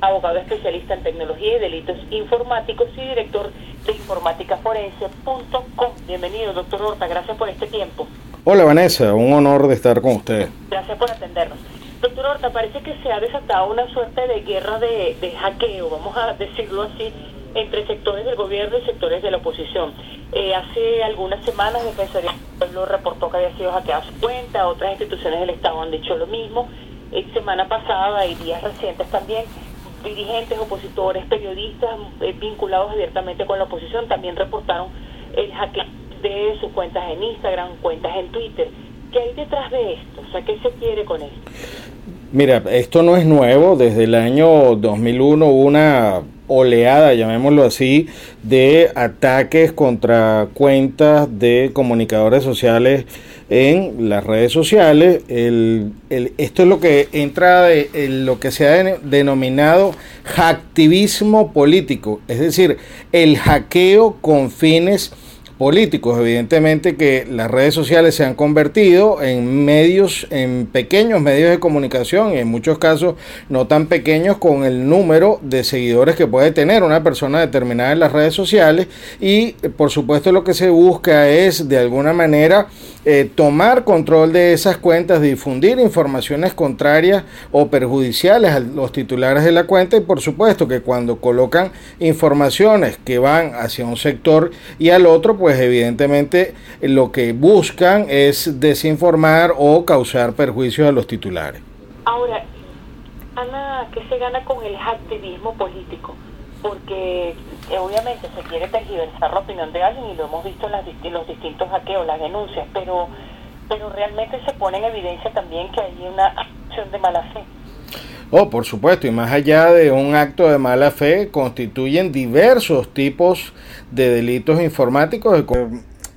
abogado especialista en tecnología y delitos informáticos y director de informáticaforense.com. Bienvenido, doctor Horta, gracias por este tiempo. Hola Vanessa, un honor de estar con usted. Gracias por atendernos. Doctor Horta, parece que se ha desatado una suerte de guerra de, de hackeo, vamos a decirlo así, entre sectores del gobierno y sectores de la oposición. Eh, hace algunas semanas Defensoría del Pueblo reportó que había sido hackeada su cuenta, otras instituciones del Estado han dicho lo mismo. Eh, semana pasada y días recientes también, dirigentes, opositores, periodistas eh, vinculados abiertamente con la oposición también reportaron el hackeo de sus cuentas en Instagram, cuentas en Twitter. ¿Qué hay detrás de esto? O sea, ¿qué se quiere con esto? Mira, esto no es nuevo. Desde el año 2001 hubo una oleada, llamémoslo así, de ataques contra cuentas de comunicadores sociales en las redes sociales. El, el, esto es lo que entra de, lo que se ha de- denominado hacktivismo político, es decir, el hackeo con fines políticos. Evidentemente que las redes sociales se han convertido en medios, en pequeños medios de comunicación, y en muchos casos no tan pequeños con el número de seguidores que puede tener una persona determinada en las redes sociales. Y por supuesto lo que se busca es de alguna manera eh, tomar control de esas cuentas, difundir informaciones contrarias o perjudiciales a los titulares de la cuenta y por supuesto que cuando colocan informaciones que van hacia un sector y al otro, pues evidentemente lo que buscan es desinformar o causar perjuicios a los titulares. Ahora, Ana, ¿qué se gana con el activismo político? Porque eh, obviamente se quiere tergiversar la opinión de alguien y lo hemos visto en, las los distintos hackeos, las denuncias, pero, pero realmente se pone en evidencia también que hay una acción de mala fe. Oh, por supuesto, y más allá de un acto de mala fe, constituyen diversos tipos de delitos informáticos.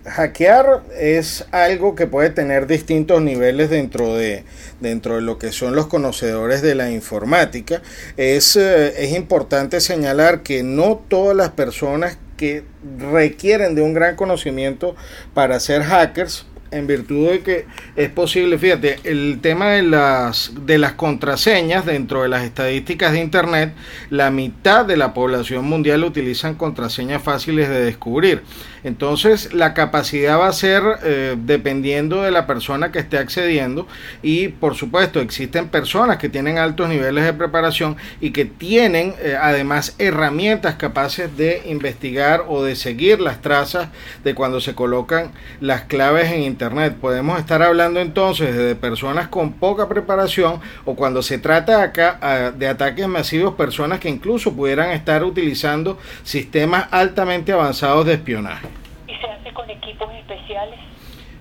Hackear es algo que puede tener distintos niveles dentro de, dentro de lo que son los conocedores de la informática. Es, eh, es importante señalar que no todas las personas que requieren de un gran conocimiento para ser hackers en virtud de que es posible, fíjate, el tema de las, de las contraseñas dentro de las estadísticas de Internet, la mitad de la población mundial utilizan contraseñas fáciles de descubrir. Entonces, la capacidad va a ser eh, dependiendo de la persona que esté accediendo y, por supuesto, existen personas que tienen altos niveles de preparación y que tienen eh, además herramientas capaces de investigar o de seguir las trazas de cuando se colocan las claves en Internet. Podemos estar hablando entonces de personas con poca preparación o cuando se trata acá ah, de ataques masivos, personas que incluso pudieran estar utilizando sistemas altamente avanzados de espionaje. ¿Y se hace con equipos especiales?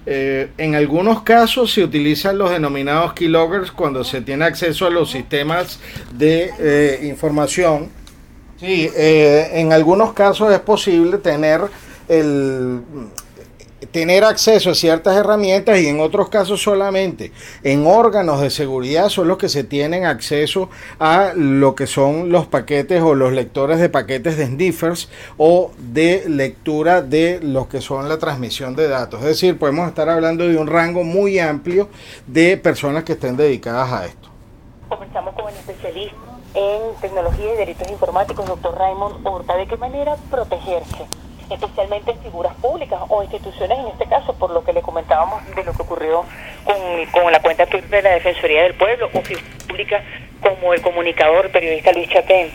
Eh, en algunos casos se utilizan los denominados keyloggers cuando se tiene acceso a los sistemas de eh, información. Sí, eh, en algunos casos es posible tener el tener acceso a ciertas herramientas y en otros casos solamente en órganos de seguridad son los que se tienen acceso a lo que son los paquetes o los lectores de paquetes de sniffers o de lectura de lo que son la transmisión de datos. Es decir, podemos estar hablando de un rango muy amplio de personas que estén dedicadas a esto. Comenzamos con el especialista en tecnología y delitos informáticos, doctor Raymond Horta. ¿De qué manera protegerse especialmente figuras públicas o instituciones en este caso, por lo que le comentábamos de lo que ocurrió con, la cuenta de la Defensoría del Pueblo o figuras públicas como el comunicador periodista Luis Chapén.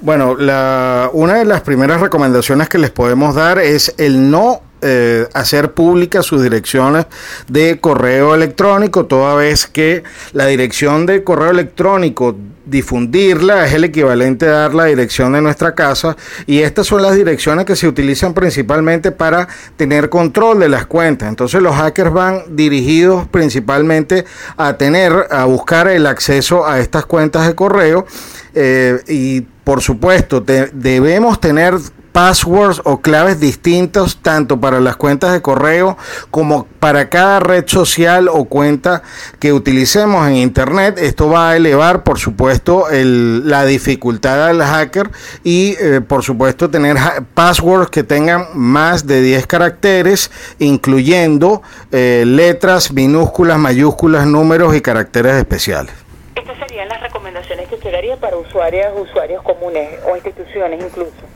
Bueno, la, una de las primeras recomendaciones que les podemos dar es el no eh, hacer públicas sus direcciones de correo electrónico, toda vez que la dirección de correo electrónico, difundirla es el equivalente a dar la dirección de nuestra casa y estas son las direcciones que se utilizan principalmente para tener control de las cuentas. Entonces los hackers van dirigidos principalmente a tener, a buscar el acceso a estas cuentas de correo eh, y por supuesto debemos tener passwords o claves distintos tanto para las cuentas de correo como para cada red social o cuenta que utilicemos en internet. Esto va a elevar, por supuesto, la dificultad del hacker y, eh, por supuesto, tener passwords que tengan más de 10 caracteres, incluyendo eh, letras, minúsculas, mayúsculas, números y caracteres especiales. Estas serían las recomendaciones que usted daría para usuarios, usuarios comunes o instituciones incluso.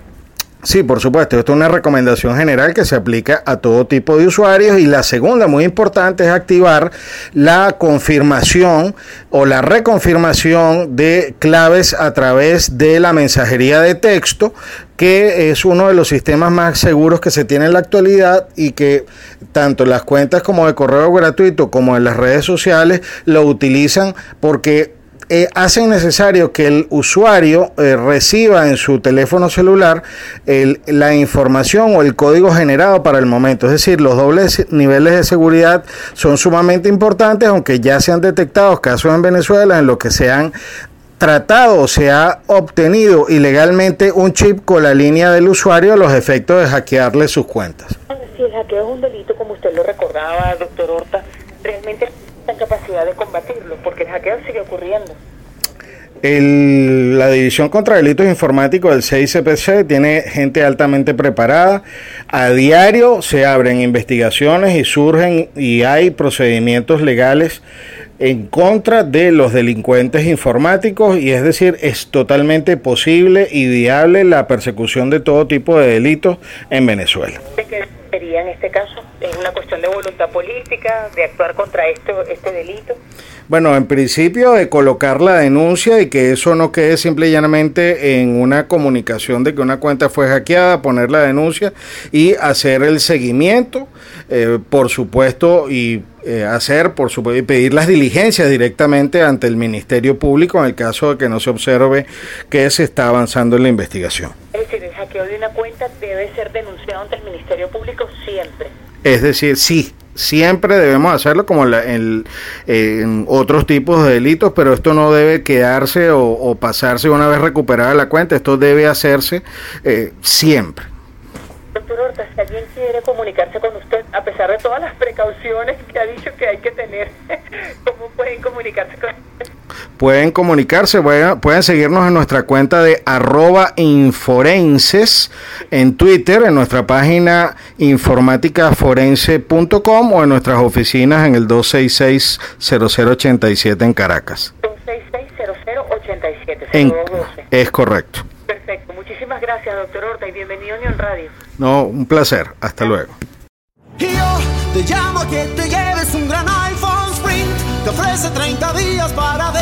Sí, por supuesto. Esto es una recomendación general que se aplica a todo tipo de usuarios. Y la segunda, muy importante, es activar la confirmación o la reconfirmación de claves a través de la mensajería de texto que es uno de los sistemas más seguros que se tiene en la actualidad y que tanto las cuentas como de correo gratuito como en las redes sociales lo utilizan porque eh, hacen necesario que el usuario eh, reciba en su teléfono celular la información o el código generado para el momento. Es decir, los dobles niveles de seguridad son sumamente importantes, aunque ya se han detectado casos en Venezuela en los que se han tratado se ha obtenido ilegalmente un chip con la línea del usuario a los efectos de hackearle sus cuentas. Si el hackeo es un delito, como usted lo recordaba, doctor Horta, realmente en capacidad de combatirlo, porque el hackeo sigue ocurriendo. la División contra Delitos Informáticos del CICPC tiene gente altamente preparada. A diario se abren investigaciones y surgen y hay procedimientos legales en contra de los delincuentes informáticos y es decir, es totalmente posible y viable la persecución de todo tipo de delitos en Venezuela. qué sería en este caso? ¿Es una cuestión de voluntad política, de actuar contra esto, este delito? Bueno, en principio de colocar la denuncia y que eso no quede simple y llanamente en una comunicación de que una cuenta fue hackeada, poner la denuncia y hacer el seguimiento, eh, por supuesto, y eh, hacer, por supuesto, y pedir las diligencias directamente ante el Ministerio Público en el caso de que no se observe que se está avanzando en la investigación. Es decir, el hackeo de una cuenta debe ser denunciado ante el Ministerio Público siempre. Es decir, sí, siempre debemos hacerlo como en, otros tipos de delitos, pero esto no debe quedarse o, pasarse una vez recuperada la cuenta, esto debe hacerse eh, siempre. Doctor Horta, si alguien quiere comunicarse con usted, a pesar de todas las precauciones que ha dicho que hay que tener, ¿cómo pueden comunicarse con usted? Pueden comunicarse, pueden, seguirnos en nuestra cuenta de arroba inforenses en Twitter, en nuestra página informáticaforense.com o en nuestras oficinas en el 266-0087 en Caracas. 266-0087. Es correcto. Perfecto. Muchísimas gracias, doctor Horta, y bienvenido a Unión Radio. No, un placer. Hasta luego. Yo te llamo que te lleves un gran iPhone Sprint. Te ofrece 30 días para.